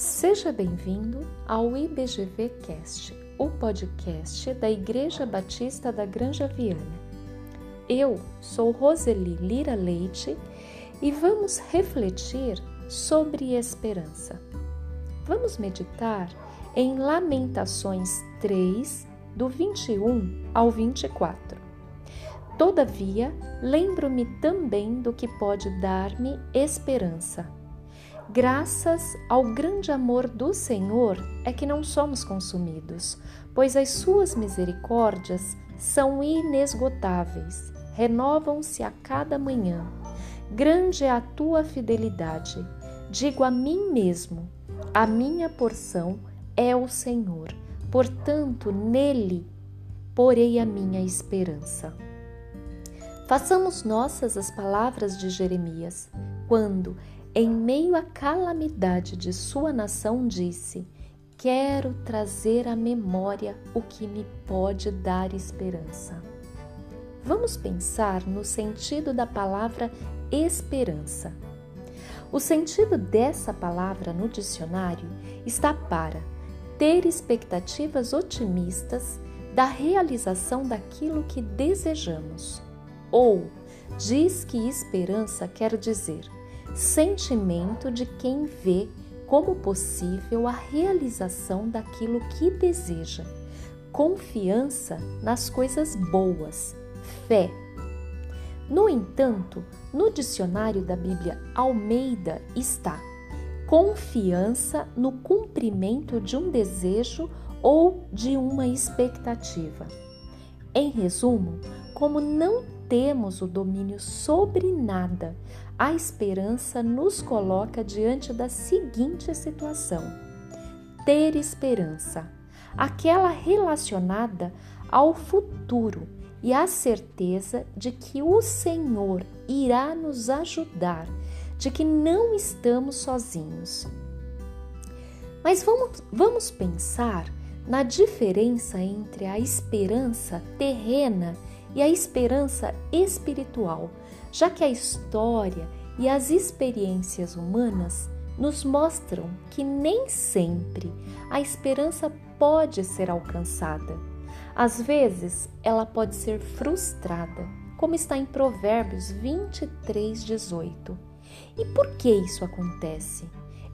Seja bem-vindo ao IBGV Cast, o podcast da Igreja Batista da Granja Viana. Eu sou Roseli Lira Leite e vamos refletir sobre esperança. Vamos meditar em Lamentações 3, do 21 ao 24. Todavia, lembro-me também do que pode dar-me esperança. Graças ao grande amor do Senhor é que não somos consumidos, pois as suas misericórdias são inesgotáveis, renovam-se a cada manhã. Grande é a tua fidelidade. Digo a mim mesmo: a minha porção é o Senhor, portanto, nele porei a minha esperança. Façamos nossas as palavras de Jeremias, quando, em meio à calamidade de sua nação, disse: Quero trazer à memória o que me pode dar esperança. Vamos pensar no sentido da palavra esperança. O sentido dessa palavra no dicionário está para ter expectativas otimistas da realização daquilo que desejamos ou diz que esperança quer dizer sentimento de quem vê como possível a realização daquilo que deseja, confiança nas coisas boas, fé. No entanto, no dicionário da Bíblia Almeida está confiança no cumprimento de um desejo ou de uma expectativa. Em resumo, como não temos o domínio sobre nada, a esperança nos coloca diante da seguinte situação: ter esperança, aquela relacionada ao futuro e a certeza de que o Senhor irá nos ajudar, de que não estamos sozinhos. Mas vamos, vamos pensar na diferença entre a esperança terrena e a esperança espiritual, já que a história e as experiências humanas nos mostram que nem sempre a esperança pode ser alcançada. Às vezes, ela pode ser frustrada, como está em Provérbios 23, 18. E por que isso acontece?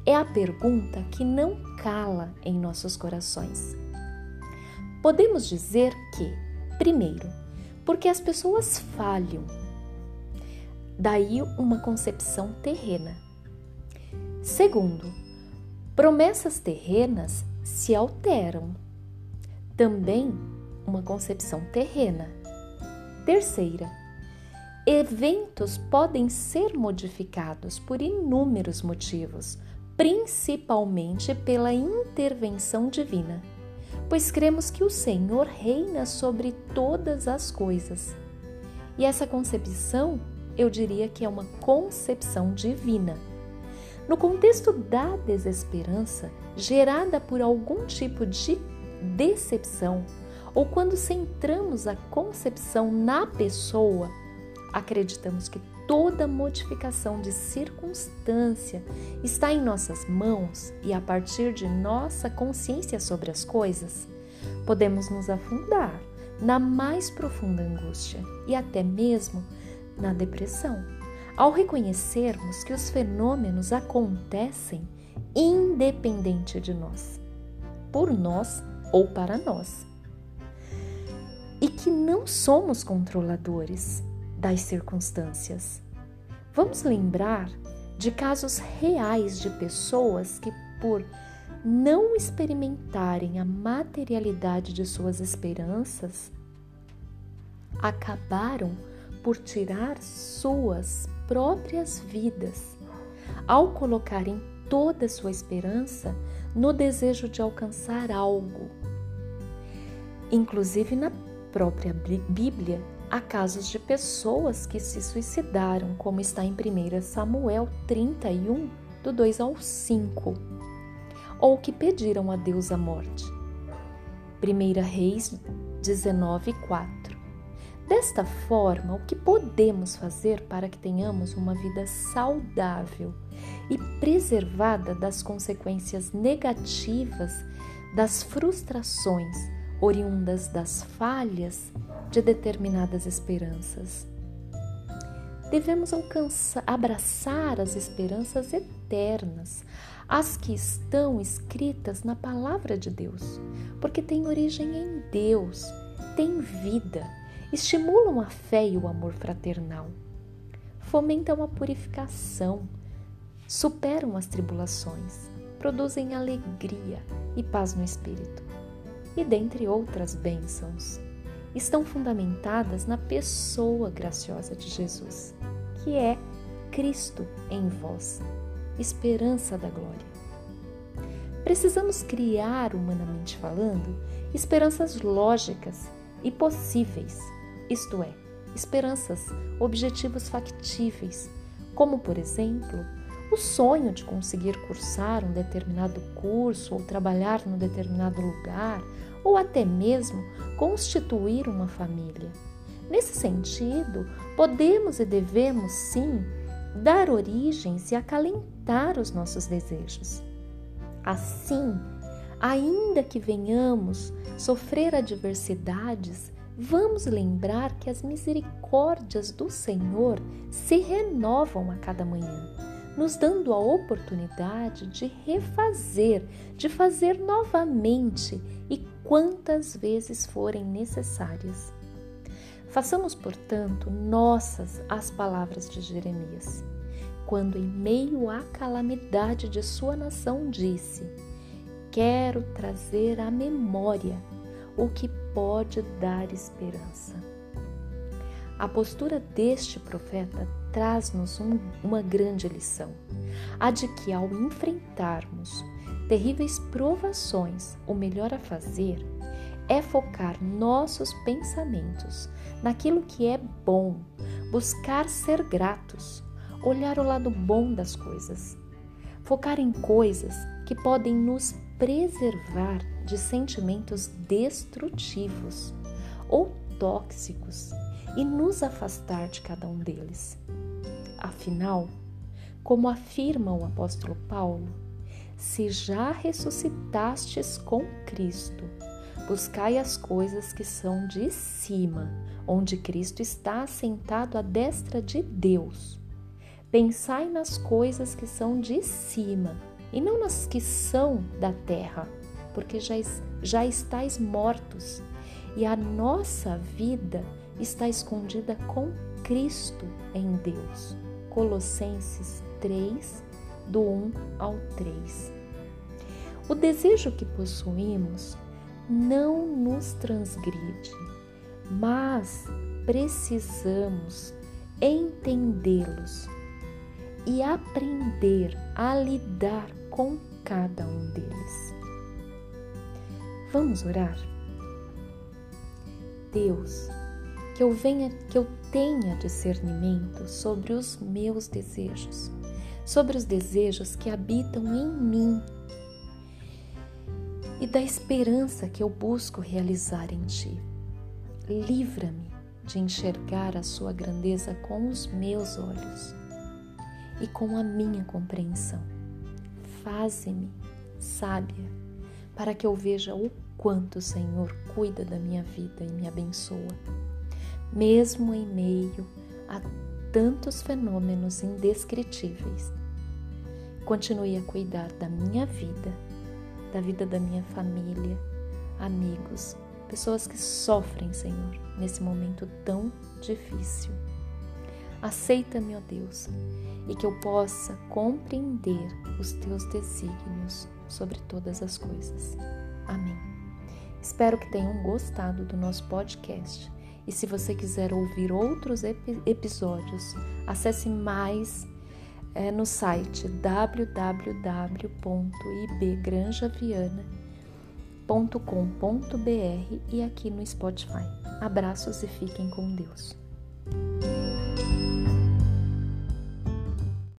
É a pergunta que não cala em nossos corações. Podemos dizer que, primeiro, porque as pessoas falham. Daí uma concepção terrena. Segundo, promessas terrenas se alteram. Também uma concepção terrena. Terceira, eventos podem ser modificados por inúmeros motivos, principalmente pela intervenção divina pois cremos que o Senhor reina sobre todas as coisas. E essa concepção, eu diria que é uma concepção divina. No contexto da desesperança, gerada por algum tipo de decepção, ou quando centramos a concepção na pessoa, acreditamos que toda modificação de circunstância está em nossas mãos e a partir de nossa consciência sobre as coisas, podemos nos afundar na mais profunda angústia e até mesmo na depressão, ao reconhecermos que os fenômenos acontecem independente de nós, por nós ou para nós, e que não somos controladores das circunstâncias. Vamos lembrar de casos reais de pessoas que, por não experimentarem a materialidade de suas esperanças, acabaram por tirar suas próprias vidas ao colocarem toda sua esperança no desejo de alcançar algo. Inclusive na própria Bíblia, há casos de pessoas que se suicidaram, como está em 1 Samuel 31, do 2 ao 5, ou que pediram a Deus a morte. 1 Reis 19, 4. Desta forma, o que podemos fazer para que tenhamos uma vida saudável e preservada das consequências negativas das frustrações oriundas das falhas de determinadas esperanças? Devemos alcançar, abraçar as esperanças eternas, as que estão escritas na palavra de Deus, porque têm origem em Deus, têm vida estimulam a fé e o amor fraternal, fomentam a purificação, superam as tribulações, produzem alegria e paz no espírito, e dentre outras bênçãos, estão fundamentadas na pessoa graciosa de Jesus, que é Cristo em vós, esperança da glória. Precisamos criar, humanamente falando, esperanças lógicas e possíveis isto é, esperanças, objetivos factíveis, como, por exemplo, o sonho de conseguir cursar um determinado curso ou trabalhar num determinado lugar, ou até mesmo constituir uma família. Nesse sentido, podemos e devemos sim dar origens e acalentar os nossos desejos. Assim, ainda que venhamos sofrer adversidades, vamos lembrar que as misericórdias do Senhor se renovam a cada manhã, nos dando a oportunidade de refazer, de fazer novamente e quantas vezes forem necessárias. Façamos, portanto, nossas as palavras de Jeremias, quando, em meio à calamidade de sua nação, disse: Quero trazer à memória o que pode dar esperança. A postura deste profeta traz-nos um, uma grande lição: a de que, ao enfrentarmos terríveis provações, o melhor a fazer é focar nossos pensamentos naquilo que é bom, buscar ser gratos, olhar o lado bom das coisas, focar em coisas que podem nos preservar de sentimentos destrutivos ou tóxicos e nos afastar de cada um deles. Afinal, como afirma o apóstolo Paulo, se já ressuscitastes com Cristo, buscai as coisas que são de cima, onde Cristo está assentado à destra de Deus. Pensai nas coisas que são de cima e não nas que são da terra, porque já, já estáis mortos e a nossa vida está escondida com Cristo em Deus. Colossenses 3, do 1 ao 3. O desejo que possuímos não nos transgride, mas precisamos entendê-los e aprender a lidar com cada um deles. Vamos orar? Deus, que eu venha, que eu tenha discernimento sobre os meus desejos, sobre os desejos que habitam em mim e da esperança que eu busco realizar em ti. Livra-me de enxergar a sua grandeza com os meus olhos e com a minha compreensão. Faze-me sábia para que eu veja o quanto o Senhor cuida da minha vida e me abençoa, mesmo em meio a tantos fenômenos indescritíveis. Continue a cuidar da minha vida, da vida da minha família, amigos, pessoas que sofrem, Senhor, nesse momento tão difícil. Aceita-me, ó Deus, e que eu possa compreender os teus desígnios sobre todas as coisas. Amém. Espero que tenham gostado do nosso podcast. E se você quiser ouvir outros ep episódios, acesse mais é, no site www.ibgranjaviana.com.br e aqui no Spotify. Abraços e fiquem com Deus.